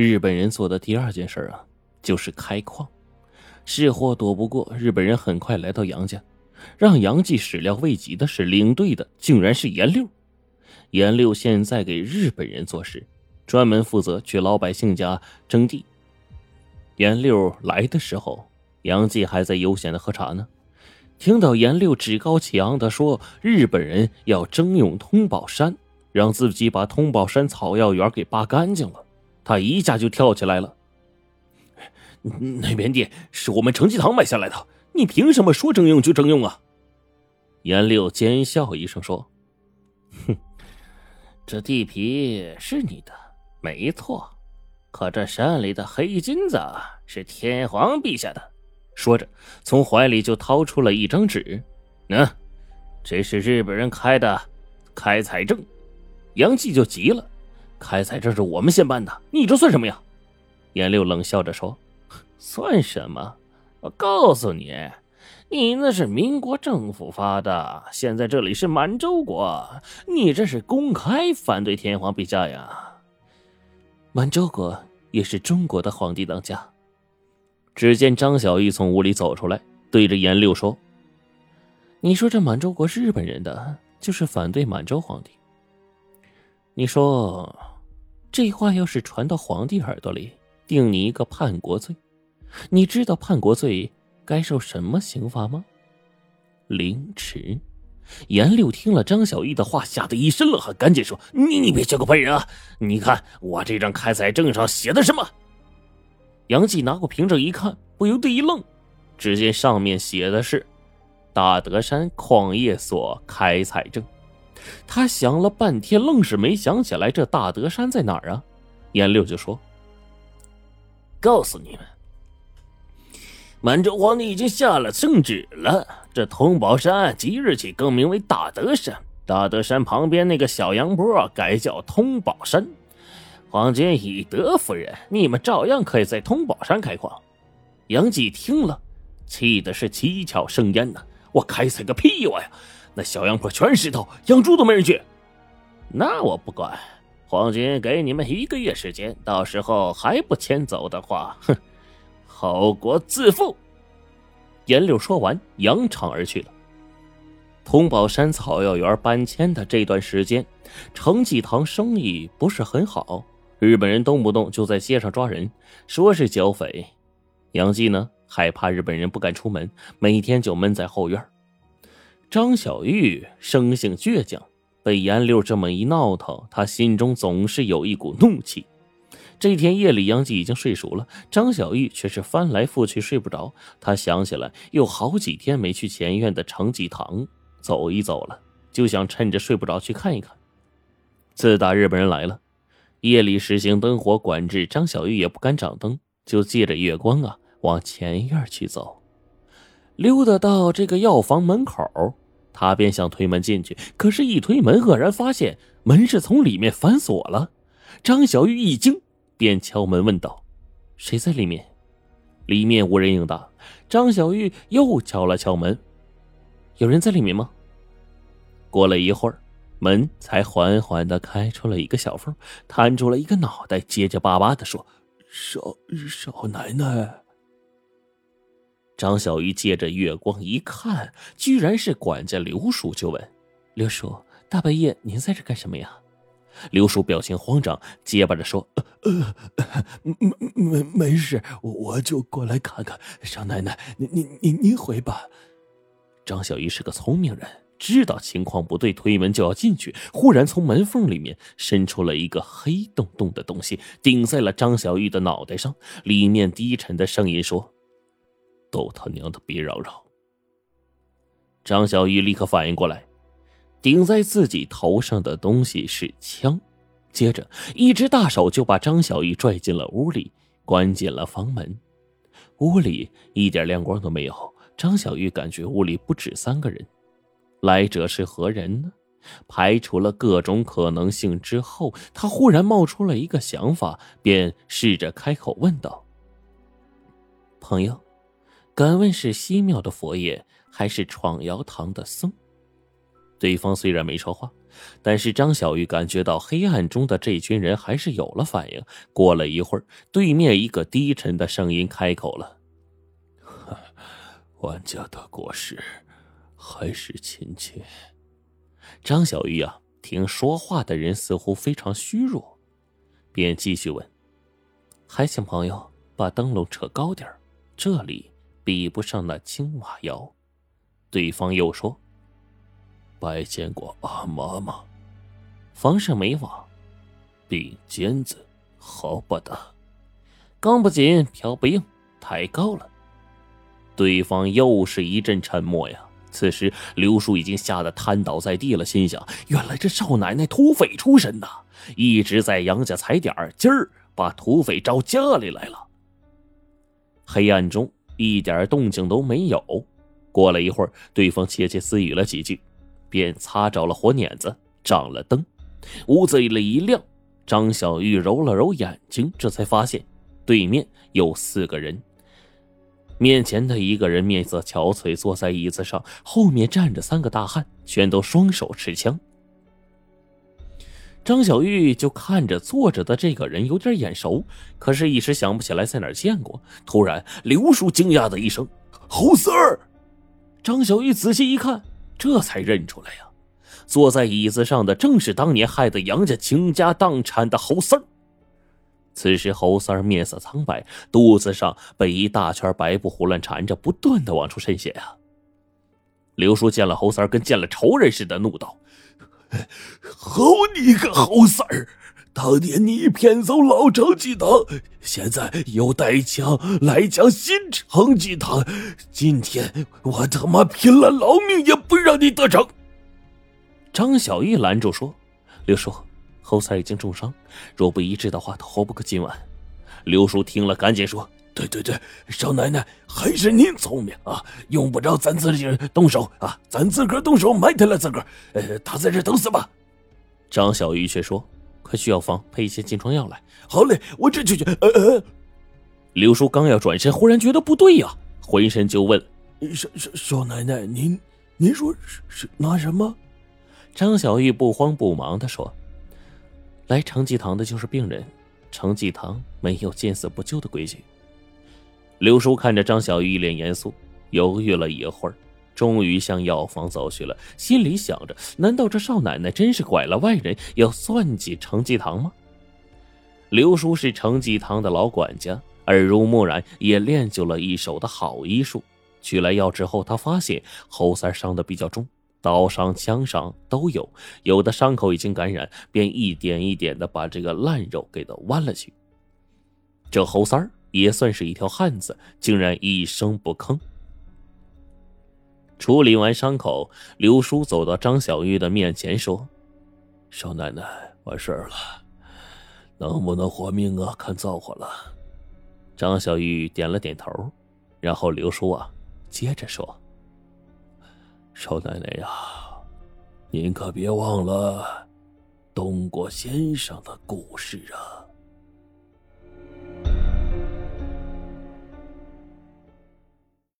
日本人做的第二件事啊，就是开矿。是祸躲不过，日本人很快来到杨家。让杨继始料未及的是，领队的竟然是严六。严六现在给日本人做事，专门负责去老百姓家征地。严六来的时候，杨继还在悠闲的喝茶呢。听到严六趾高气昂的说日本人要征用通宝山，让自己把通宝山草药园给扒干净了，他一下就跳起来了。那片地是我们成吉堂买下来的，你凭什么说征用就征用啊？严六奸笑一声说：“哼，这地皮是你的，没错。可这山里的黑金子是天皇陛下的。”说着，从怀里就掏出了一张纸：“喏，这是日本人开的开采证。”杨继就急了：“开采这是我们先办的，你这算什么呀？”严六冷笑着说。算什么？我告诉你，你那是民国政府发的，现在这里是满洲国，你这是公开反对天皇陛下呀！满洲国也是中国的皇帝当家。只见张小玉从屋里走出来，对着严六说：“你说这满洲国是日本人的，就是反对满洲皇帝。你说这话要是传到皇帝耳朵里，定你一个叛国罪。”你知道叛国罪该受什么刑罚吗？凌迟。严六听了张小玉的话，吓得一身冷汗，赶紧说：“你你别学个笨人啊！你看我这张开采证上写的什么？”杨继拿过凭证一看，不由得一愣，只见上面写的是“大德山矿业所开采证”。他想了半天，愣是没想起来这大德山在哪儿啊？严六就说：“告诉你们。”满洲皇帝已经下了圣旨了，这通宝山即日起更名为大德山。大德山旁边那个小杨坡改叫通宝山。皇军以德服人，你们照样可以在通宝山开矿。杨继听了，气的是七窍生烟呐！我开采个屁我呀！那小杨坡全石头，养猪都没人去。那我不管，皇军给你们一个月时间，到时候还不迁走的话，哼！后果自负。严六说完，扬长而去了。通宝山草药园搬迁的这段时间，程继堂生意不是很好，日本人动不动就在街上抓人，说是剿匪。杨继呢，害怕日本人不敢出门，每天就闷在后院。张小玉生性倔强，被严六这么一闹腾，他心中总是有一股怒气。这天夜里，杨继已经睡熟了，张小玉却是翻来覆去睡不着。他想起来有好几天没去前院的程济堂走一走了，就想趁着睡不着去看一看。自打日本人来了，夜里实行灯火管制，张小玉也不敢掌灯，就借着月光啊往前院去走。溜达到这个药房门口，他便想推门进去，可是，一推门，愕然发现门是从里面反锁了。张小玉一惊。便敲门问道：“谁在里面？”里面无人应答。张小玉又敲了敲门：“有人在里面吗？”过了一会儿，门才缓缓的开出了一个小缝，探出了一个脑袋，结结巴巴的说：“少少奶奶。”张小玉借着月光一看，居然是管家刘叔，就问：“刘叔，大半夜您在这干什么呀？”刘叔表情慌张，结巴着说：“呃，没没没事，我就过来看看。少奶奶，您您您您回吧。”张小玉是个聪明人，知道情况不对，推门就要进去，忽然从门缝里面伸出了一个黑洞洞的东西，顶在了张小玉的脑袋上。里面低沉的声音说：“都他娘的别嚷嚷！”张小玉立刻反应过来。顶在自己头上的东西是枪，接着一只大手就把张小玉拽进了屋里，关紧了房门。屋里一点亮光都没有，张小玉感觉屋里不止三个人，来者是何人呢？排除了各种可能性之后，他忽然冒出了一个想法，便试着开口问道：“朋友，敢问是西庙的佛爷，还是闯窑堂的僧？”对方虽然没说话，但是张小玉感觉到黑暗中的这群人还是有了反应。过了一会儿，对面一个低沉的声音开口了：“万家的果实还是亲切。”张小玉啊，听说话的人似乎非常虚弱，便继续问：“还请朋友把灯笼扯高点这里比不上那青瓦窑。”对方又说：“拜见过阿妈吗？房上没瓦，并尖子好不得，钢不紧，瓢不硬，太高了。”对方又是一阵沉默呀。此时刘叔已经吓得瘫倒在地了，心想：原来这少奶奶土匪出身呐，一直在杨家踩点儿，今儿把土匪招家里来了。黑暗中一点动静都没有。过了一会儿，对方窃窃私语了几句，便擦着了火捻子，掌了灯，屋子里一亮。张小玉揉了揉眼睛，这才发现对面有四个人。面前的一个人面色憔悴，坐在椅子上，后面站着三个大汉，全都双手持枪。张小玉就看着坐着的这个人有点眼熟，可是，一时想不起来在哪儿见过。突然，刘叔惊讶的一声：“侯四儿！”张小玉仔细一看，这才认出来呀，坐在椅子上的正是当年害得杨家倾家荡产的侯三儿。此时侯三儿面色苍白，肚子上被一大圈白布胡乱缠着，不断的往出渗血呀。刘叔见了侯三儿，跟见了仇人似的，怒道：“好你个侯三儿！”当年你骗走老成济堂，现在又带枪来抢新成济堂，今天我他妈拼了老命也不让你得逞！张小玉拦住说：“刘叔，侯三已经重伤，若不医治的话，他活不过今晚。”刘叔听了，赶紧说：“对对对，少奶奶还是您聪明啊，用不着咱自己动手啊，咱自个儿动手埋汰了自个儿。呃，他在这等死吧。”张小玉却说。快去药房配一些金疮药来。好嘞，我这就去。呃呃，刘叔刚要转身，忽然觉得不对呀，浑身就问：“少少少奶奶，您您说是是拿什么？”张小玉不慌不忙的说：“来成济堂的就是病人，成济堂没有见死不救的规矩。”刘叔看着张小玉，一脸严肃，犹豫了一会儿。终于向药房走去了，心里想着：难道这少奶奶真是拐了外人，要算计程继堂吗？刘叔是程继堂的老管家，耳濡目染，也练就了一手的好医术。取来药之后，他发现侯三伤的比较重，刀伤、枪伤都有，有的伤口已经感染，便一点一点的把这个烂肉给他剜了去。这侯三儿也算是一条汉子，竟然一声不吭。处理完伤口，刘叔走到张小玉的面前说：“少奶奶，完事儿了，能不能活命啊？看造化了。”张小玉点了点头，然后刘叔啊，接着说：“少奶奶呀，您可别忘了东郭先生的故事啊。”